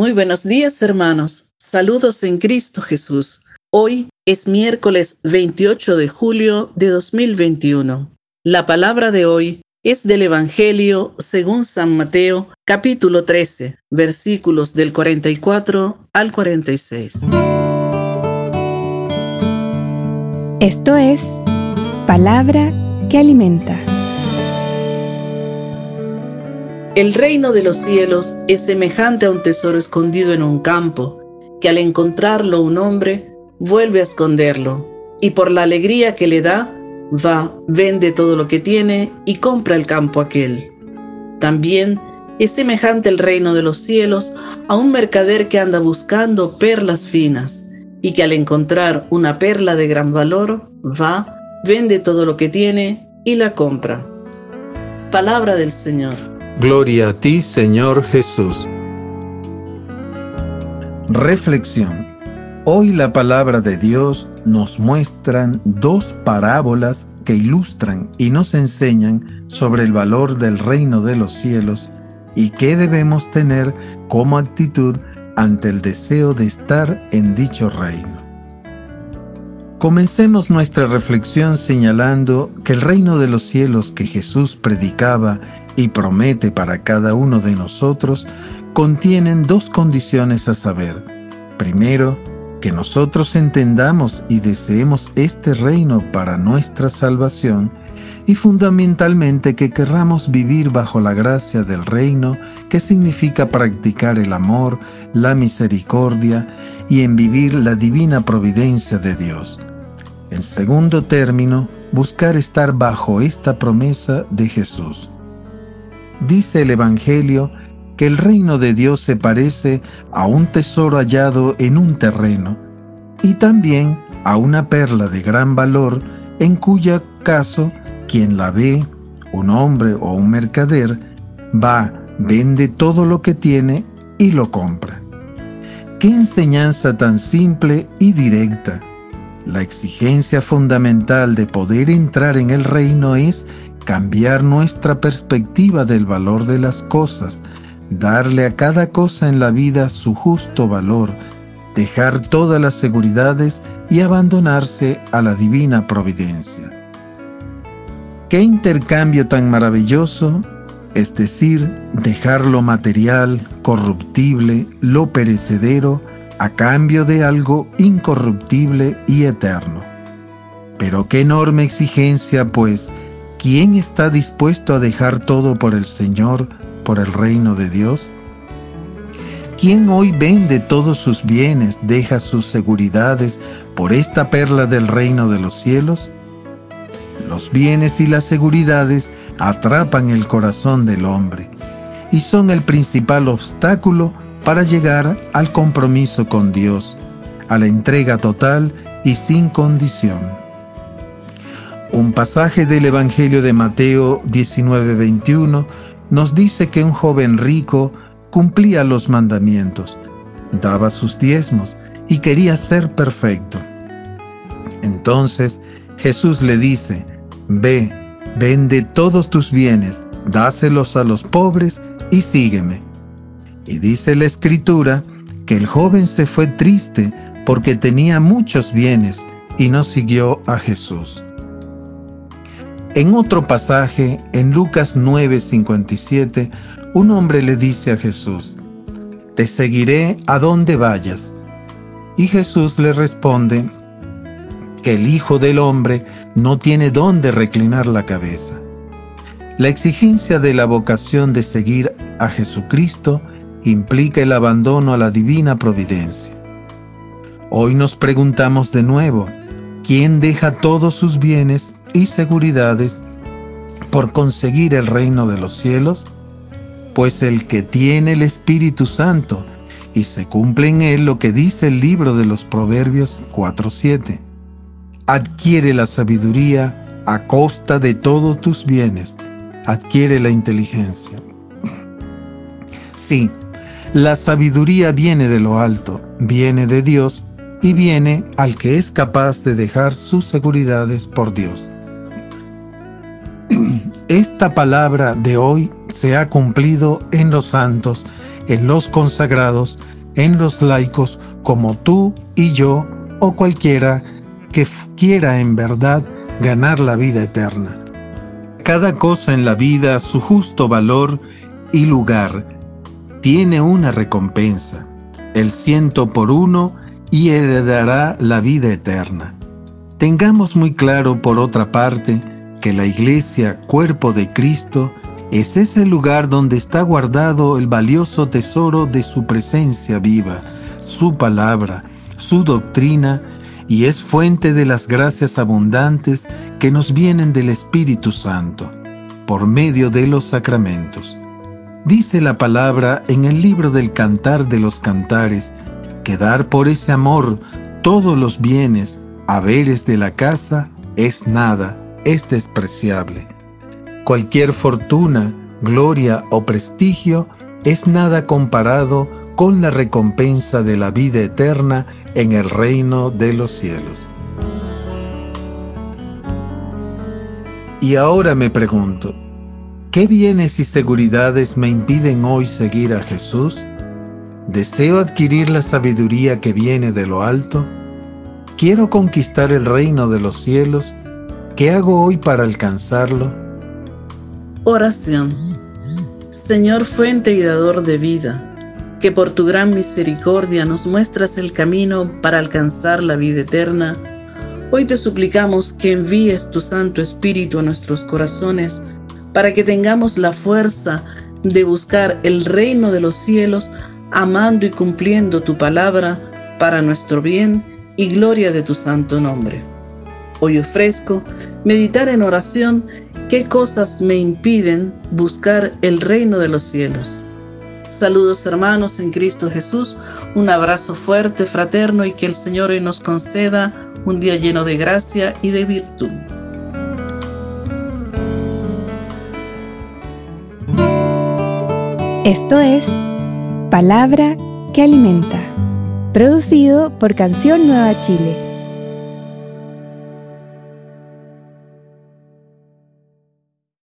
Muy buenos días, hermanos. Saludos en Cristo Jesús. Hoy es miércoles 28 de julio de 2021. La palabra de hoy es del Evangelio según San Mateo, capítulo 13, versículos del 44 al 46. Esto es palabra que alimenta. El reino de los cielos es semejante a un tesoro escondido en un campo, que al encontrarlo un hombre vuelve a esconderlo, y por la alegría que le da, va, vende todo lo que tiene y compra el campo aquel. También es semejante el reino de los cielos a un mercader que anda buscando perlas finas, y que al encontrar una perla de gran valor, va, vende todo lo que tiene y la compra. Palabra del Señor. Gloria a ti, Señor Jesús. Reflexión. Hoy la palabra de Dios nos muestran dos parábolas que ilustran y nos enseñan sobre el valor del reino de los cielos y qué debemos tener como actitud ante el deseo de estar en dicho reino. Comencemos nuestra reflexión señalando que el reino de los cielos que Jesús predicaba y promete para cada uno de nosotros contienen dos condiciones a saber. Primero, que nosotros entendamos y deseemos este reino para nuestra salvación y fundamentalmente que querramos vivir bajo la gracia del reino, que significa practicar el amor, la misericordia y en vivir la divina providencia de Dios. En segundo término, buscar estar bajo esta promesa de Jesús. Dice el Evangelio que el reino de Dios se parece a un tesoro hallado en un terreno y también a una perla de gran valor en cuyo caso quien la ve, un hombre o un mercader, va, vende todo lo que tiene y lo compra. Qué enseñanza tan simple y directa. La exigencia fundamental de poder entrar en el reino es cambiar nuestra perspectiva del valor de las cosas, darle a cada cosa en la vida su justo valor, dejar todas las seguridades y abandonarse a la divina providencia. Qué intercambio tan maravilloso, es decir, dejar lo material, corruptible, lo perecedero, a cambio de algo incorruptible y eterno. Pero qué enorme exigencia, pues, ¿Quién está dispuesto a dejar todo por el Señor, por el reino de Dios? ¿Quién hoy vende todos sus bienes, deja sus seguridades por esta perla del reino de los cielos? Los bienes y las seguridades atrapan el corazón del hombre y son el principal obstáculo para llegar al compromiso con Dios, a la entrega total y sin condición. Un pasaje del Evangelio de Mateo 19:21 nos dice que un joven rico cumplía los mandamientos, daba sus diezmos y quería ser perfecto. Entonces Jesús le dice, Ve, vende todos tus bienes, dáselos a los pobres y sígueme. Y dice la escritura que el joven se fue triste porque tenía muchos bienes y no siguió a Jesús. En otro pasaje, en Lucas 9:57, un hombre le dice a Jesús, Te seguiré a donde vayas. Y Jesús le responde que el Hijo del Hombre no tiene dónde reclinar la cabeza. La exigencia de la vocación de seguir a Jesucristo implica el abandono a la divina providencia. Hoy nos preguntamos de nuevo, ¿quién deja todos sus bienes y seguridades por conseguir el reino de los cielos? Pues el que tiene el Espíritu Santo y se cumple en él lo que dice el libro de los Proverbios 4.7, adquiere la sabiduría a costa de todos tus bienes, adquiere la inteligencia. Sí, la sabiduría viene de lo alto, viene de Dios y viene al que es capaz de dejar sus seguridades por Dios. Esta palabra de hoy se ha cumplido en los santos en los consagrados, en los laicos como tú y yo o cualquiera que quiera en verdad ganar la vida eterna. Cada cosa en la vida su justo valor y lugar tiene una recompensa, el ciento por uno y heredará la vida eterna. Tengamos muy claro, por otra parte, que la iglesia, cuerpo de Cristo, es ese lugar donde está guardado el valioso tesoro de su presencia viva, su palabra, su doctrina, y es fuente de las gracias abundantes que nos vienen del Espíritu Santo, por medio de los sacramentos. Dice la palabra en el libro del Cantar de los Cantares, que dar por ese amor todos los bienes, haberes de la casa, es nada, es despreciable. Cualquier fortuna, gloria o prestigio es nada comparado con la recompensa de la vida eterna en el reino de los cielos. Y ahora me pregunto, ¿qué bienes y seguridades me impiden hoy seguir a Jesús? ¿Deseo adquirir la sabiduría que viene de lo alto? ¿Quiero conquistar el reino de los cielos? ¿Qué hago hoy para alcanzarlo? Oración. Señor fuente y dador de vida, que por tu gran misericordia nos muestras el camino para alcanzar la vida eterna, hoy te suplicamos que envíes tu Santo Espíritu a nuestros corazones para que tengamos la fuerza de buscar el reino de los cielos, amando y cumpliendo tu palabra para nuestro bien y gloria de tu santo nombre. Hoy ofrezco meditar en oración qué cosas me impiden buscar el reino de los cielos. Saludos hermanos en Cristo Jesús, un abrazo fuerte, fraterno y que el Señor hoy nos conceda un día lleno de gracia y de virtud. Esto es Palabra que Alimenta, producido por Canción Nueva Chile